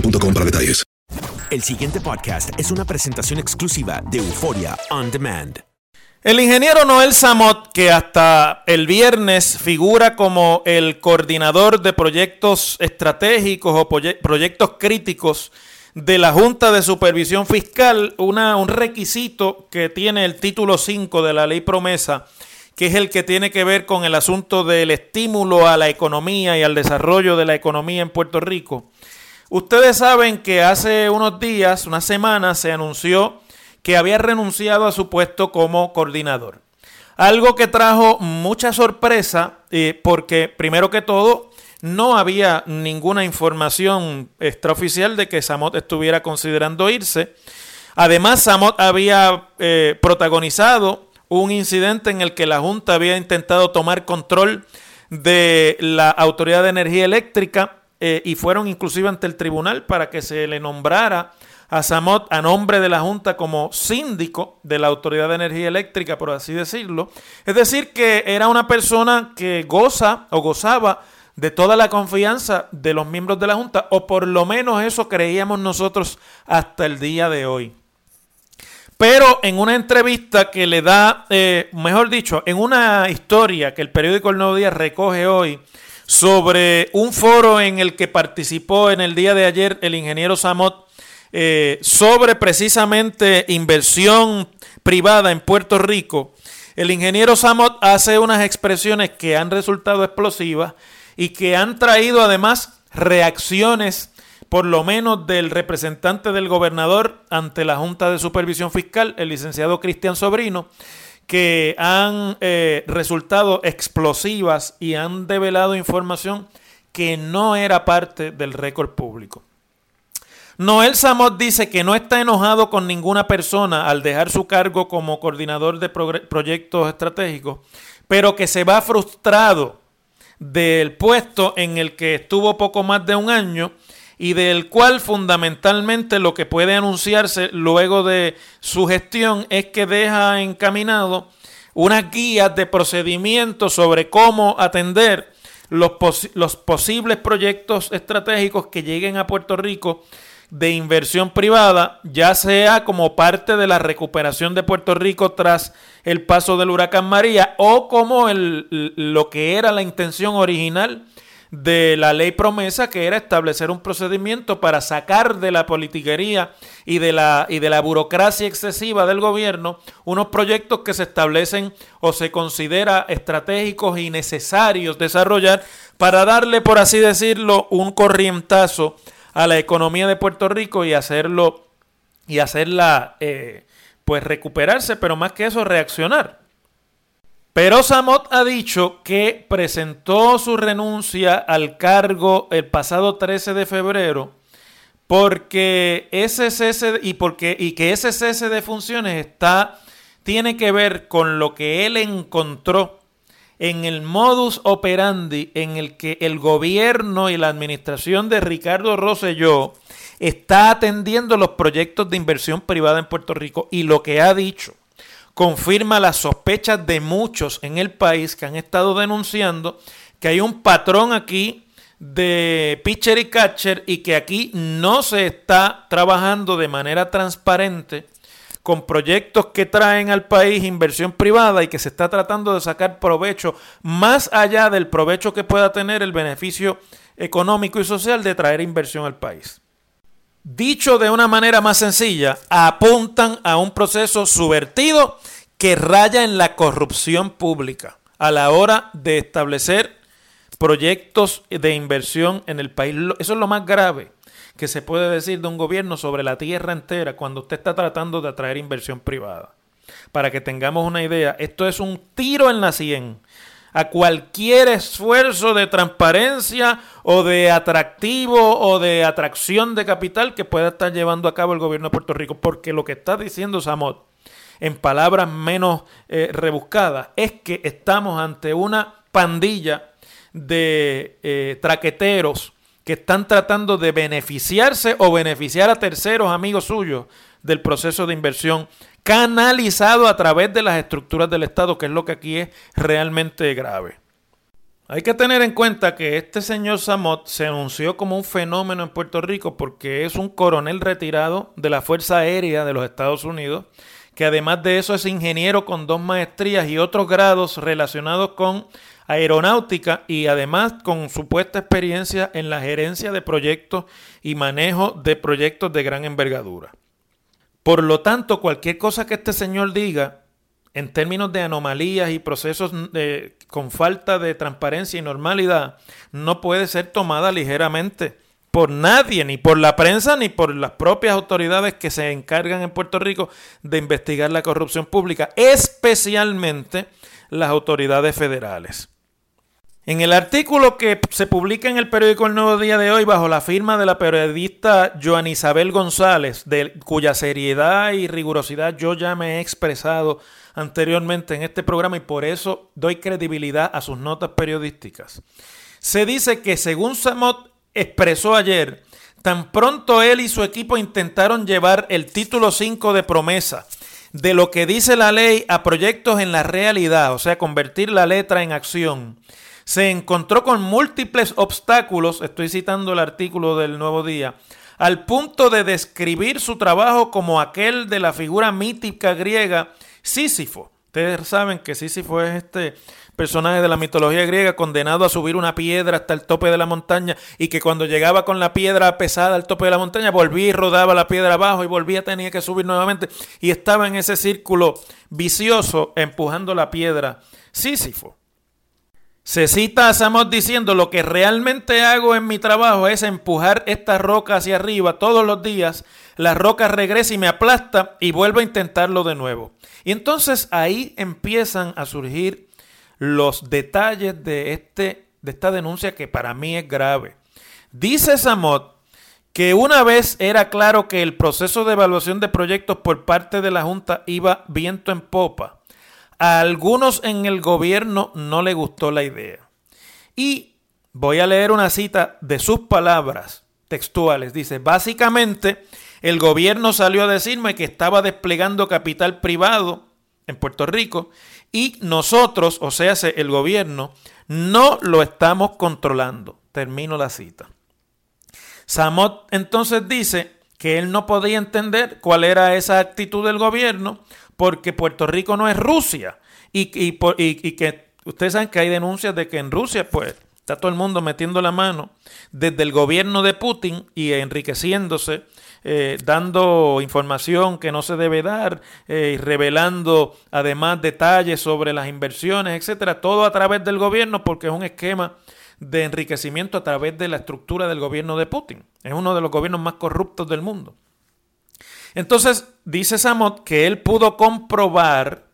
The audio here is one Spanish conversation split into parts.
boostmobile.com para detalles. El siguiente podcast es una presentación exclusiva de Euforia On Demand. El ingeniero Noel Samot, que hasta el viernes figura como el coordinador de proyectos estratégicos o proye- proyectos críticos de la Junta de Supervisión Fiscal, una, un requisito que tiene el título 5 de la ley promesa, que es el que tiene que ver con el asunto del estímulo a la economía y al desarrollo de la economía en Puerto Rico. Ustedes saben que hace unos días, unas semanas, se anunció que había renunciado a su puesto como coordinador. Algo que trajo mucha sorpresa eh, porque, primero que todo, no había ninguna información extraoficial de que Samot estuviera considerando irse. Además, Samot había eh, protagonizado un incidente en el que la Junta había intentado tomar control de la Autoridad de Energía Eléctrica eh, y fueron inclusive ante el tribunal para que se le nombrara a Samot a nombre de la Junta como síndico de la Autoridad de Energía Eléctrica, por así decirlo. Es decir, que era una persona que goza o gozaba de toda la confianza de los miembros de la Junta, o por lo menos eso creíamos nosotros hasta el día de hoy. Pero en una entrevista que le da, eh, mejor dicho, en una historia que el periódico El Nuevo Día recoge hoy sobre un foro en el que participó en el día de ayer el ingeniero Samot eh, sobre precisamente inversión privada en Puerto Rico, el ingeniero Samot hace unas expresiones que han resultado explosivas y que han traído además reacciones por lo menos del representante del gobernador ante la Junta de Supervisión Fiscal, el licenciado Cristian Sobrino, que han eh, resultado explosivas y han develado información que no era parte del récord público. Noel Samot dice que no está enojado con ninguna persona al dejar su cargo como coordinador de proyectos estratégicos, pero que se va frustrado del puesto en el que estuvo poco más de un año y del cual fundamentalmente lo que puede anunciarse luego de su gestión es que deja encaminado unas guías de procedimiento sobre cómo atender los, posi- los posibles proyectos estratégicos que lleguen a Puerto Rico de inversión privada, ya sea como parte de la recuperación de Puerto Rico tras el paso del huracán María o como lo que era la intención original de la ley promesa, que era establecer un procedimiento para sacar de la politiquería y de la, y de la burocracia excesiva del gobierno unos proyectos que se establecen o se considera estratégicos y necesarios desarrollar para darle, por así decirlo, un corrientazo a la economía de Puerto Rico y hacerlo y hacerla eh, pues recuperarse, pero más que eso reaccionar. Pero Samot ha dicho que presentó su renuncia al cargo el pasado 13 de febrero porque ese cese y porque y que ese cese de funciones está tiene que ver con lo que él encontró en el modus operandi en el que el gobierno y la administración de Ricardo Rosselló está atendiendo los proyectos de inversión privada en Puerto Rico y lo que ha dicho confirma las sospechas de muchos en el país que han estado denunciando que hay un patrón aquí de pitcher y catcher y que aquí no se está trabajando de manera transparente con proyectos que traen al país inversión privada y que se está tratando de sacar provecho más allá del provecho que pueda tener el beneficio económico y social de traer inversión al país. Dicho de una manera más sencilla, apuntan a un proceso subvertido que raya en la corrupción pública a la hora de establecer proyectos de inversión en el país. Eso es lo más grave que se puede decir de un gobierno sobre la tierra entera cuando usted está tratando de atraer inversión privada. Para que tengamos una idea, esto es un tiro en la sien a cualquier esfuerzo de transparencia o de atractivo o de atracción de capital que pueda estar llevando a cabo el gobierno de Puerto Rico. Porque lo que está diciendo Samot, en palabras menos eh, rebuscadas, es que estamos ante una pandilla de eh, traqueteros que están tratando de beneficiarse o beneficiar a terceros amigos suyos del proceso de inversión canalizado a través de las estructuras del Estado, que es lo que aquí es realmente grave. Hay que tener en cuenta que este señor Samot se anunció como un fenómeno en Puerto Rico porque es un coronel retirado de la Fuerza Aérea de los Estados Unidos, que además de eso es ingeniero con dos maestrías y otros grados relacionados con aeronáutica y además con supuesta experiencia en la gerencia de proyectos y manejo de proyectos de gran envergadura. Por lo tanto, cualquier cosa que este señor diga en términos de anomalías y procesos con falta de transparencia y normalidad, no puede ser tomada ligeramente por nadie, ni por la prensa, ni por las propias autoridades que se encargan en Puerto Rico de investigar la corrupción pública, especialmente las autoridades federales. En el artículo que se publica en el periódico El Nuevo Día de hoy, bajo la firma de la periodista Joan Isabel González, de cuya seriedad y rigurosidad yo ya me he expresado anteriormente en este programa y por eso doy credibilidad a sus notas periodísticas. Se dice que según Samot expresó ayer, tan pronto él y su equipo intentaron llevar el título 5 de promesa de lo que dice la ley a proyectos en la realidad, o sea, convertir la letra en acción se encontró con múltiples obstáculos, estoy citando el artículo del Nuevo Día, al punto de describir su trabajo como aquel de la figura mítica griega Sísifo. Ustedes saben que Sísifo es este personaje de la mitología griega condenado a subir una piedra hasta el tope de la montaña y que cuando llegaba con la piedra pesada al tope de la montaña volvía y rodaba la piedra abajo y volvía tenía que subir nuevamente y estaba en ese círculo vicioso empujando la piedra Sísifo. Se cita a Samot diciendo lo que realmente hago en mi trabajo es empujar esta roca hacia arriba todos los días. La roca regresa y me aplasta y vuelvo a intentarlo de nuevo. Y entonces ahí empiezan a surgir los detalles de, este, de esta denuncia que para mí es grave. Dice Samot que una vez era claro que el proceso de evaluación de proyectos por parte de la Junta iba viento en popa a algunos en el gobierno no le gustó la idea. Y voy a leer una cita de sus palabras textuales. Dice, básicamente el gobierno salió a decirme que estaba desplegando capital privado en Puerto Rico y nosotros, o sea, el gobierno, no lo estamos controlando. Termino la cita. Samot entonces dice que él no podía entender cuál era esa actitud del gobierno porque Puerto Rico no es Rusia y, y, que ustedes saben que hay denuncias de que en Rusia pues Está todo el mundo metiendo la mano desde el gobierno de Putin y enriqueciéndose, eh, dando información que no se debe dar, eh, revelando además detalles sobre las inversiones, etcétera, todo a través del gobierno porque es un esquema de enriquecimiento a través de la estructura del gobierno de Putin. Es uno de los gobiernos más corruptos del mundo. Entonces, dice Samot que él pudo comprobar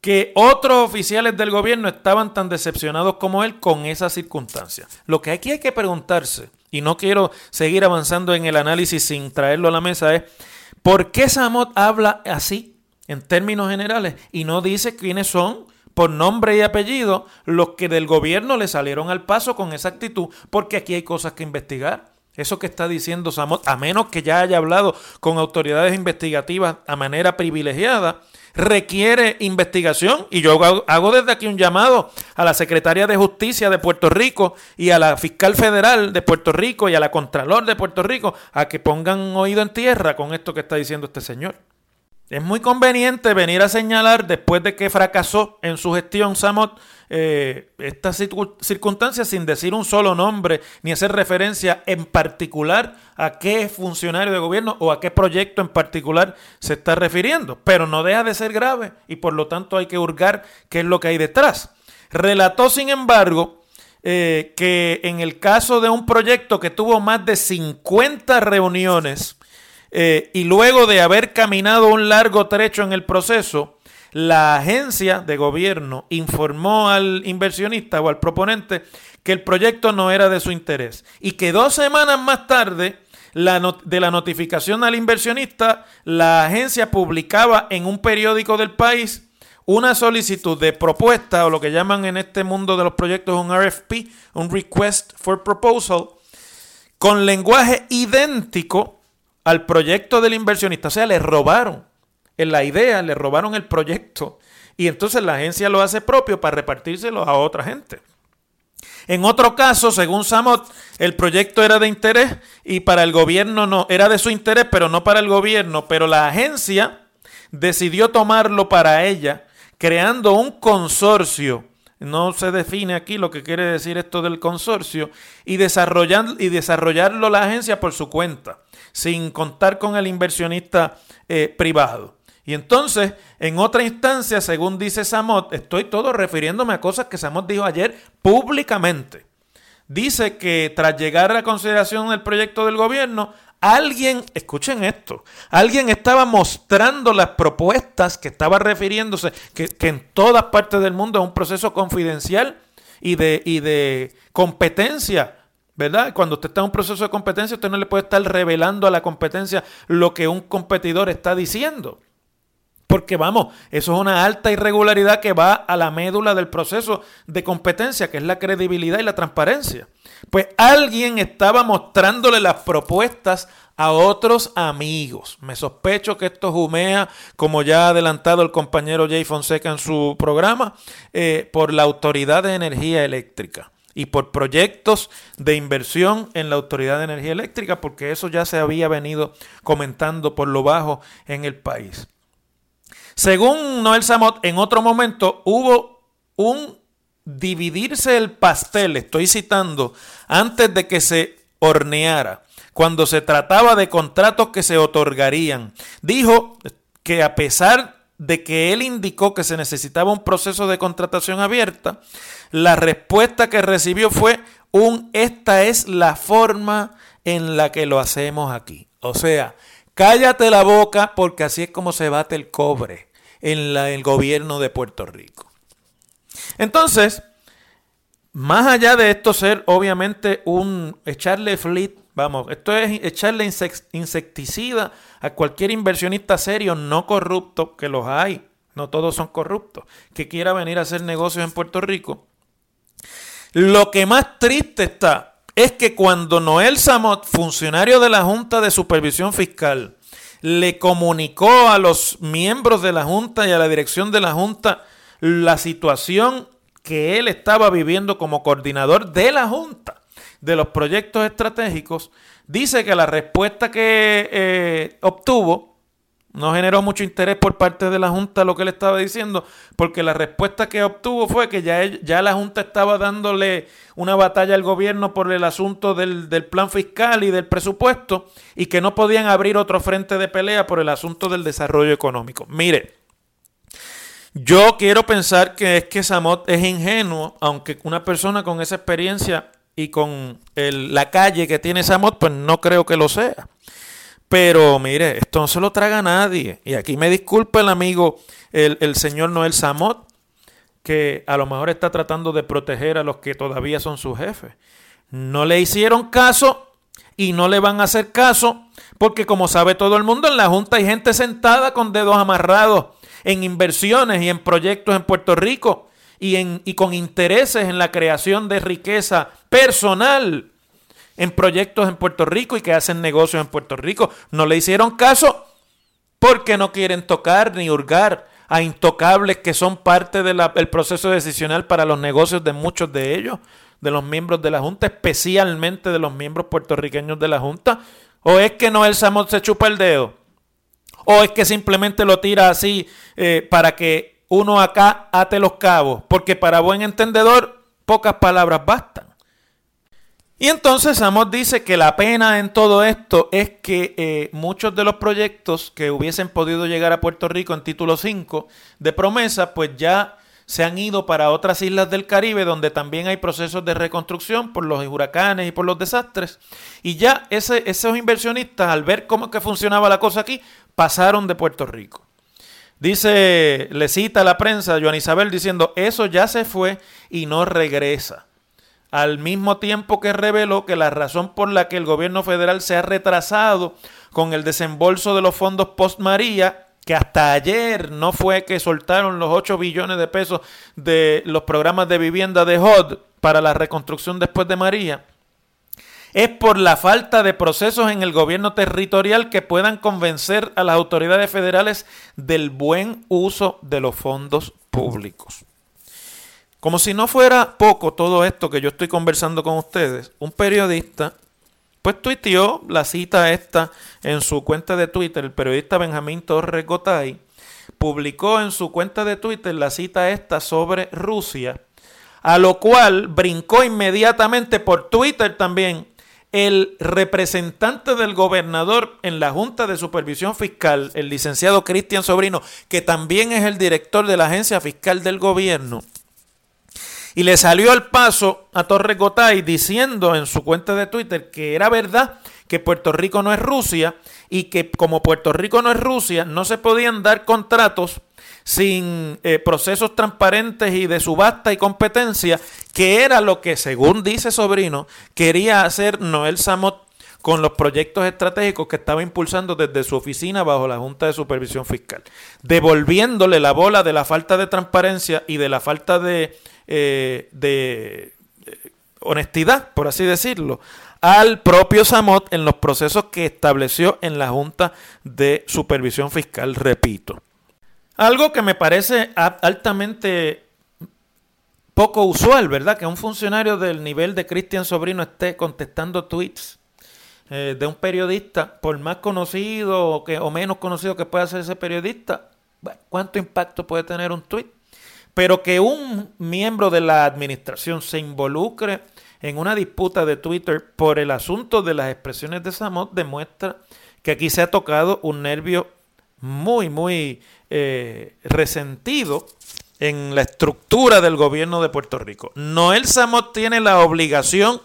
que otros oficiales del gobierno estaban tan decepcionados como él con esa circunstancia. Lo que aquí hay que preguntarse, y no quiero seguir avanzando en el análisis sin traerlo a la mesa, es ¿por qué Samot habla así en términos generales y no dice quiénes son por nombre y apellido los que del gobierno le salieron al paso con esa actitud? Porque aquí hay cosas que investigar. Eso que está diciendo Samot, a menos que ya haya hablado con autoridades investigativas a manera privilegiada, requiere investigación. Y yo hago desde aquí un llamado a la Secretaria de Justicia de Puerto Rico y a la Fiscal Federal de Puerto Rico y a la Contralor de Puerto Rico a que pongan oído en tierra con esto que está diciendo este señor. Es muy conveniente venir a señalar, después de que fracasó en su gestión Samot, eh, estas circunstancias sin decir un solo nombre ni hacer referencia en particular a qué funcionario de gobierno o a qué proyecto en particular se está refiriendo. Pero no deja de ser grave y por lo tanto hay que hurgar qué es lo que hay detrás. Relató, sin embargo, eh, que en el caso de un proyecto que tuvo más de 50 reuniones, eh, y luego de haber caminado un largo trecho en el proceso, la agencia de gobierno informó al inversionista o al proponente que el proyecto no era de su interés y que dos semanas más tarde de la notificación al inversionista, la agencia publicaba en un periódico del país una solicitud de propuesta o lo que llaman en este mundo de los proyectos un RFP, un Request for Proposal, con lenguaje idéntico al proyecto del inversionista. O sea, le robaron en la idea, le robaron el proyecto. Y entonces la agencia lo hace propio para repartírselo a otra gente. En otro caso, según Samot, el proyecto era de interés y para el gobierno no, era de su interés, pero no para el gobierno. Pero la agencia decidió tomarlo para ella, creando un consorcio. No se define aquí lo que quiere decir esto del consorcio y, desarrollando, y desarrollarlo la agencia por su cuenta sin contar con el inversionista eh, privado. Y entonces, en otra instancia, según dice Samot, estoy todo refiriéndome a cosas que Samot dijo ayer públicamente. Dice que tras llegar a la consideración del proyecto del gobierno, alguien, escuchen esto, alguien estaba mostrando las propuestas que estaba refiriéndose, que, en todas partes del mundo es un proceso confidencial y de, y de competencia ¿Verdad? Cuando usted está en un proceso de competencia, usted no le puede estar revelando a la competencia lo que un competidor está diciendo. Porque vamos, eso es una alta irregularidad que va a la médula del proceso de competencia, que es la credibilidad y la transparencia. Pues alguien estaba mostrándole las propuestas a otros amigos. Me sospecho que esto jumea, como ya ha adelantado el compañero Jay Fonseca en su programa, eh, por la Autoridad de Energía Eléctrica y por proyectos de inversión en la Autoridad de Energía Eléctrica, porque eso ya se había venido comentando por lo bajo en el país. Según Noel Samot, en otro momento hubo un dividirse el pastel, estoy citando, antes de que se horneara, cuando se trataba de contratos que se otorgarían. Dijo que a pesar de que él indicó que se necesitaba un proceso de contratación abierta, la respuesta que recibió fue un esta es la forma en la que lo hacemos aquí. O sea, cállate la boca porque así es como se bate el cobre en el gobierno de Puerto Rico. Entonces, más allá de esto ser obviamente un echarle flit, vamos, esto es echarle insecticida a cualquier inversionista serio no corrupto, que los hay, no todos son corruptos, que quiera venir a hacer negocios en Puerto Rico. Lo que más triste está es que cuando Noel Samot, funcionario de la Junta de Supervisión Fiscal, le comunicó a los miembros de la Junta y a la dirección de la Junta la situación que él estaba viviendo como coordinador de la Junta de los proyectos estratégicos, dice que la respuesta que eh, obtuvo, No generó mucho interés por parte de la Junta lo que le estaba diciendo, porque la respuesta que obtuvo fue que ya, ya la Junta estaba dándole una batalla al gobierno por el asunto del, del plan fiscal y del presupuesto y que no podían abrir otro frente de pelea por el asunto del desarrollo económico. Mire, yo quiero pensar que es que Samot es ingenuo, aunque una persona con esa experiencia y con la calle que tiene Samot, pues no creo que lo sea. Pero mire, esto no se lo traga nadie. Y aquí me disculpa el amigo, el, señor Noel Samot, que a lo mejor está tratando de proteger a los que todavía son sus jefes. No le hicieron caso y no le van a hacer caso porque como sabe todo el mundo, en la Junta hay gente sentada con dedos amarrados en inversiones y en proyectos en Puerto Rico y, en, y con intereses en la creación de riqueza personal en proyectos en Puerto Rico y que hacen negocios en Puerto Rico. No le hicieron caso porque no quieren tocar ni hurgar a intocables que son parte del proceso decisional para los negocios de muchos de ellos, de los miembros de la Junta, especialmente de los miembros puertorriqueños de la Junta. ¿O es que Noel Samot se chupa el dedo? ¿O es que simplemente lo tira así eh, para que uno acá ate los cabos? Porque para buen entendedor, pocas palabras bastan. Y entonces Amos dice que la pena en todo esto es que eh, muchos de los proyectos que hubiesen podido llegar a Puerto Rico en título 5 de promesa, pues ya se han ido para otras islas del Caribe donde también hay procesos de reconstrucción por los huracanes y por los desastres. Y ya esos inversionistas, al ver cómo que funcionaba la cosa aquí, pasaron de Puerto Rico. Dice, le cita la prensa Joan Isabel diciendo, eso ya se fue y no regresa al mismo tiempo que reveló que la razón por la que el gobierno federal se ha retrasado con el desembolso de los fondos post María, que hasta ayer no fue que soltaron los 8 billones de pesos de los programas de vivienda de HOD para la reconstrucción después de María, es por la falta de procesos en el gobierno territorial que puedan convencer a las autoridades federales del buen uso de los fondos públicos. Como si no fuera poco todo esto que yo estoy conversando con ustedes, un periodista pues tuiteó la cita esta en su cuenta de Twitter, el periodista Benjamín Torres Gotay publicó en su cuenta de Twitter la cita esta sobre Rusia, a lo cual brincó inmediatamente por Twitter también el representante del gobernador en la Junta de Supervisión Fiscal, el licenciado Cristian Sobrino, que también es el director de la Agencia Fiscal del Gobierno, y le salió al paso a Torres Gotay diciendo en su cuenta de Twitter que era verdad que Puerto Rico no es Rusia y que como Puerto Rico no es Rusia, no se podían dar contratos sin eh, procesos transparentes y de subasta y competencia, que era lo que, según dice Sobrino, quería hacer Noel Samot con los proyectos estratégicos que estaba impulsando desde su oficina bajo la Junta de Supervisión Fiscal, devolviéndole la bola de la falta de transparencia y de la falta de eh, eh, honestidad, por así decirlo, al propio Samot en los procesos que estableció en la Junta de Supervisión Fiscal, repito. Algo que me parece altamente poco usual, ¿verdad? Que un funcionario del nivel de Cristian Sobrino esté contestando tweets eh, de un periodista, por más conocido o, que, o menos conocido que pueda ser ese periodista, ¿cuánto impacto puede tener un tweet? Pero que un miembro de la administración se involucre en una disputa de Twitter por el asunto de las expresiones de Samot demuestra que aquí se ha tocado un nervio muy, muy eh, resentido en la estructura del gobierno de Puerto Rico. Noel Samot tiene la obligación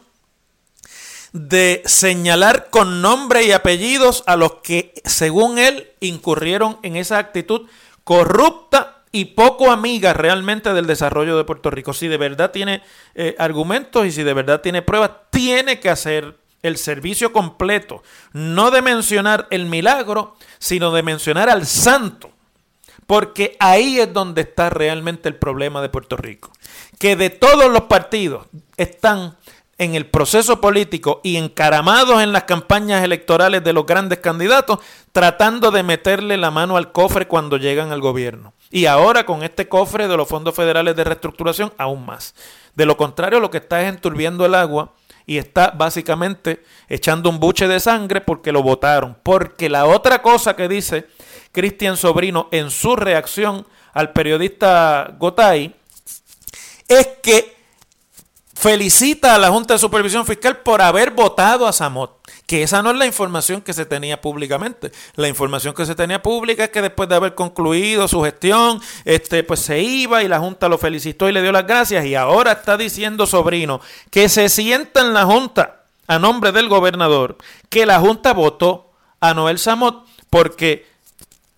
de señalar con nombre y apellidos a los que, según él, incurrieron en esa actitud corrupta y poco amiga realmente del desarrollo de Puerto Rico. Si de verdad tiene eh, argumentos y si de verdad tiene pruebas, tiene que hacer el servicio completo, no de mencionar el milagro, sino de mencionar al santo. Porque ahí es donde está realmente el problema de Puerto Rico. Que de todos los partidos están en el proceso político y encaramados en las campañas electorales de los grandes candidatos, tratando de meterle la mano al cofre cuando llegan al gobierno. Y ahora con este cofre de los fondos federales de reestructuración, aún más. De lo contrario, lo que está es enturbiando el agua y está básicamente echando un buche de sangre porque lo votaron. Porque la otra cosa que dice Cristian Sobrino en su reacción al periodista Gotay es que felicita a la Junta de Supervisión Fiscal por haber votado a Samot. Que esa no es la información que se tenía públicamente. La información que se tenía pública es que después de haber concluido su gestión, este, pues se iba y la Junta lo felicitó y le dio las gracias. Y ahora está diciendo sobrino que se sienta en la Junta a nombre del gobernador, que la Junta votó a Noel Samot porque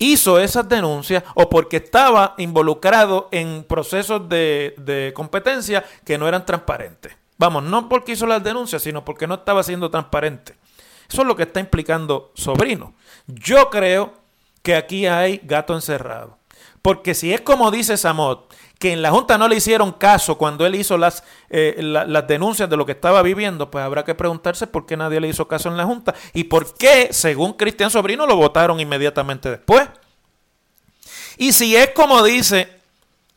hizo esas denuncias o porque estaba involucrado en procesos de, de, competencia que no eran transparentes. Vamos, no porque hizo las denuncias, sino porque no estaba siendo transparente. Eso es lo que está implicando Sobrino. Yo creo que aquí hay gato encerrado. Porque si es como dice Samot, que en la Junta no le hicieron caso cuando él hizo las, eh, las denuncias de lo que estaba viviendo, pues habrá que preguntarse por qué nadie le hizo caso en la Junta y por qué, según Cristian Sobrino, lo votaron inmediatamente después. Y si es como dice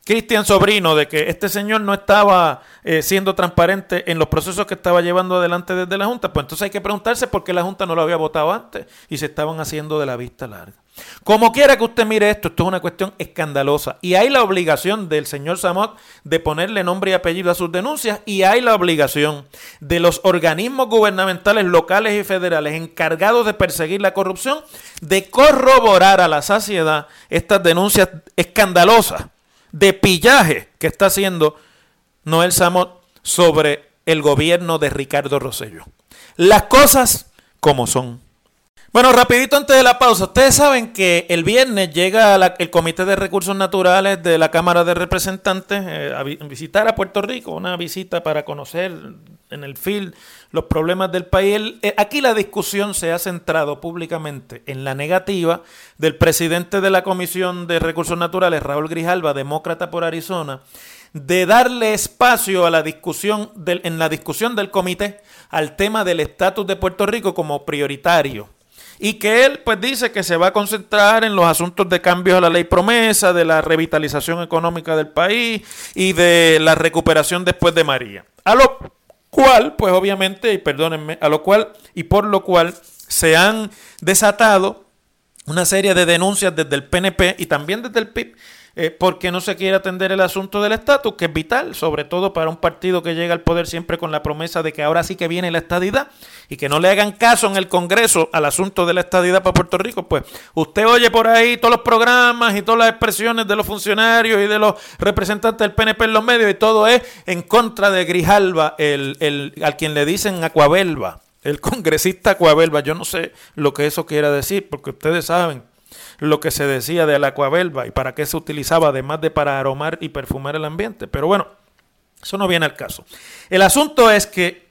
Cristian Sobrino, de que este señor no estaba eh, siendo transparente en los procesos que estaba llevando adelante desde la Junta, pues entonces hay que preguntarse por qué la Junta no lo había votado antes y se estaban haciendo de la vista larga. Como quiera que usted mire esto, esto es una cuestión escandalosa y hay la obligación del señor Samot de ponerle nombre y apellido a sus denuncias y hay la obligación de los organismos gubernamentales locales y federales encargados de perseguir la corrupción de corroborar a la saciedad estas denuncias escandalosas de pillaje que está haciendo Noel Samot sobre el gobierno de Ricardo Rosello. Las cosas como son. Bueno, rapidito antes de la pausa, ustedes saben que el viernes llega el Comité de Recursos Naturales de la Cámara de Representantes eh, a visitar a Puerto Rico, una visita para conocer en el field los problemas del país. Eh, aquí la discusión se ha centrado públicamente en la negativa del presidente de la Comisión de Recursos Naturales, Raúl Grijalva, demócrata por Arizona, de darle espacio a la discusión del, en la discusión del comité al tema del estatus de Puerto Rico como prioritario y que él pues dice que se va a concentrar en los asuntos de cambios a la ley promesa, de la revitalización económica del país y de la recuperación después de María. A lo cual, pues obviamente, y perdónenme, a lo cual y por lo cual se han desatado una serie de denuncias desde el PNP y también desde el PIB eh, porque no se quiere atender el asunto del estatus, que es vital, sobre todo para un partido que llega al poder siempre con la promesa de que ahora sí que viene la estadidad y que no le hagan caso en el Congreso al asunto de la estadidad para Puerto Rico, pues usted oye por ahí todos los programas y todas las expresiones de los funcionarios y de los representantes del PNP en los medios y todo es en contra de Grijalva, el, el, al quien le dicen Acuabelva, el congresista Acuabelva. Yo no sé lo que eso quiera decir, porque ustedes saben lo que se decía de la y para qué se utilizaba además de para aromar y perfumar el ambiente. Pero bueno, eso no viene al caso. El asunto es que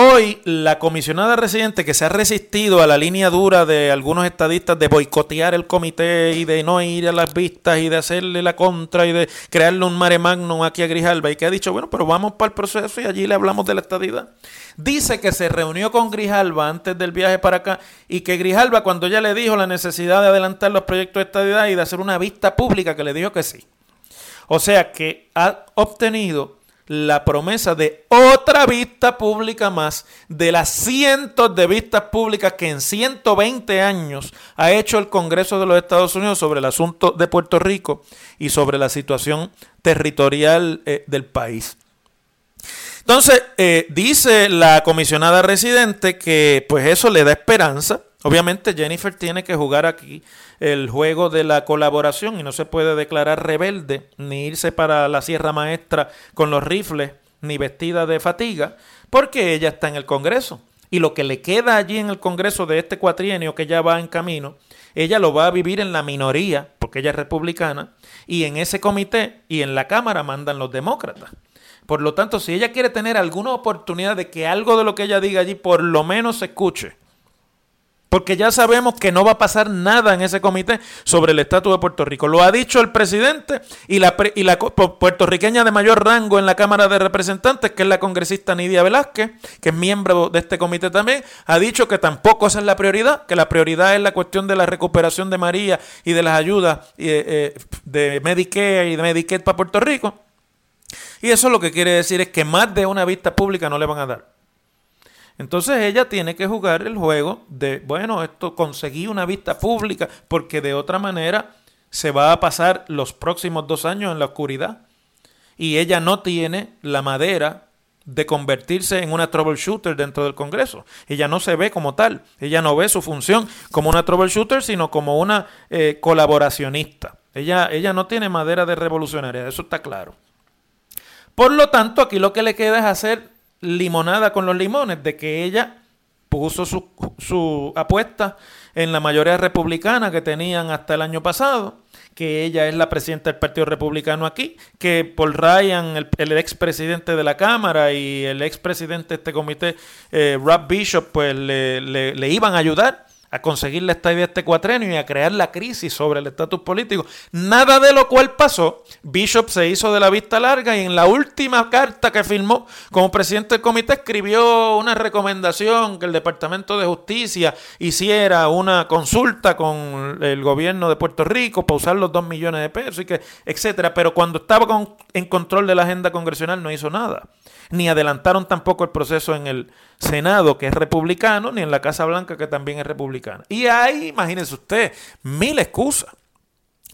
hoy la comisionada residente que se ha resistido a la línea dura de algunos estadistas de boicotear el comité y de no ir a las vistas y de hacerle la contra y de crearle un mare magnum aquí a Grijalba y que ha dicho, bueno, pero vamos para el proceso y allí le hablamos de la estadidad. Dice que se reunió con Grijalba antes del viaje para acá y que Grijalba cuando ya le dijo la necesidad de adelantar los proyectos de estadidad y de hacer una vista pública, que le dijo que sí. O sea que ha obtenido la promesa de otra vista pública más de las cientos de vistas públicas que en 120 años ha hecho el Congreso de los Estados Unidos sobre el asunto de Puerto Rico y sobre la situación territorial eh, del país. Entonces, eh, dice la comisionada residente que pues eso le da esperanza. Obviamente Jennifer tiene que jugar aquí el juego de la colaboración y no se puede declarar rebelde ni irse para la Sierra Maestra con los rifles ni vestida de fatiga porque ella está en el Congreso. Y lo que le queda allí en el Congreso de este cuatrienio que ya va en camino, ella lo va a vivir en la minoría, porque ella es republicana, y en ese comité y en la Cámara mandan los demócratas. Por lo tanto, si ella quiere tener alguna oportunidad de que algo de lo que ella diga allí por lo menos se escuche, porque ya sabemos que no va a pasar nada en ese comité sobre el estatus de Puerto Rico. Lo ha dicho el presidente y la, puertorriqueña de mayor rango en la Cámara de Representantes, que es la congresista Nidia Velázquez, que es miembro de este comité también, ha dicho que tampoco esa es la prioridad, que la prioridad es la cuestión de la recuperación de María y de las ayudas eh, eh, de Medicare y de Medicaid para Puerto Rico. Y eso lo que quiere decir es que más de una vista pública no le van a dar. Entonces ella tiene que jugar el juego de, bueno, esto conseguí una vista pública porque de otra manera se va a pasar los próximos dos años en la oscuridad. Y ella no tiene la madera de convertirse en una troubleshooter dentro del Congreso. Ella no se ve como tal, ella no ve su función como una troubleshooter, sino como una eh, colaboracionista. Ella, ella no tiene madera de revolucionaria, eso está claro. Por lo tanto, aquí lo que le queda es hacer limonada con los limones, de que ella puso su, su apuesta en la mayoría republicana que tenían hasta el año pasado, que ella es la presidenta del Partido Republicano aquí, que Paul Ryan, el, el expresidente de la Cámara y el expresidente de este comité, eh, Rob Bishop, pues le, le, le iban a ayudar a conseguir la estadía este cuatrenio y a crear la crisis sobre el estatus político. Nada de lo cual pasó. Bishop se hizo de la vista larga y en la última carta que firmó como presidente del comité escribió una recomendación que el Departamento de Justicia hiciera una consulta con el gobierno de Puerto Rico para usar los dos millones de pesos y que, etcétera. Pero cuando estaba con, en control de la agenda congresional no hizo nada ni adelantaron tampoco el proceso en el Senado, que es republicano, ni en la Casa Blanca, que también es republicana. Y hay, imagínense usted, mil excusas.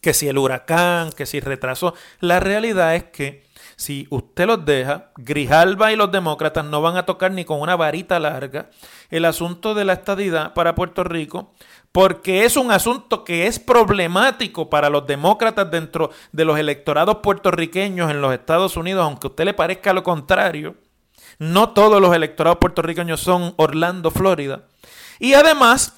Que si el huracán, que si retrasó. La realidad es que si usted los deja, Grijalba y los demócratas no van a tocar ni con una varita larga el asunto de la estadidad para Puerto Rico, porque es un asunto que es problemático para los demócratas dentro de los electorados puertorriqueños en los Estados Unidos, aunque a usted le parezca lo contrario. No todos los electorados puertorriqueños son Orlando, Florida. Y además,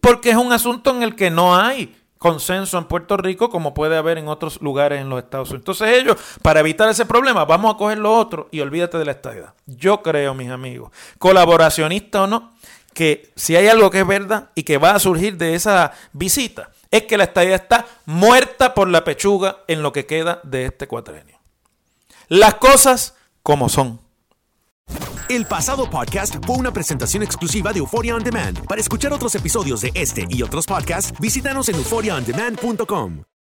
porque es un asunto en el que no hay consenso en Puerto Rico como puede haber en otros lugares en los Estados Unidos. Entonces ellos, para evitar ese problema, vamos a coger lo otro y olvídate de la estadidad. Yo creo, mis amigos, colaboracionista o no, que si hay algo que es verdad y que va a surgir de esa visita, es que la estadía está muerta por la pechuga en lo que queda de este cuatrenio. Las cosas como son. El pasado podcast fue una presentación exclusiva de Euphoria On Demand. Para escuchar otros episodios de este y otros podcasts, visítanos en euphoriaondemand.com.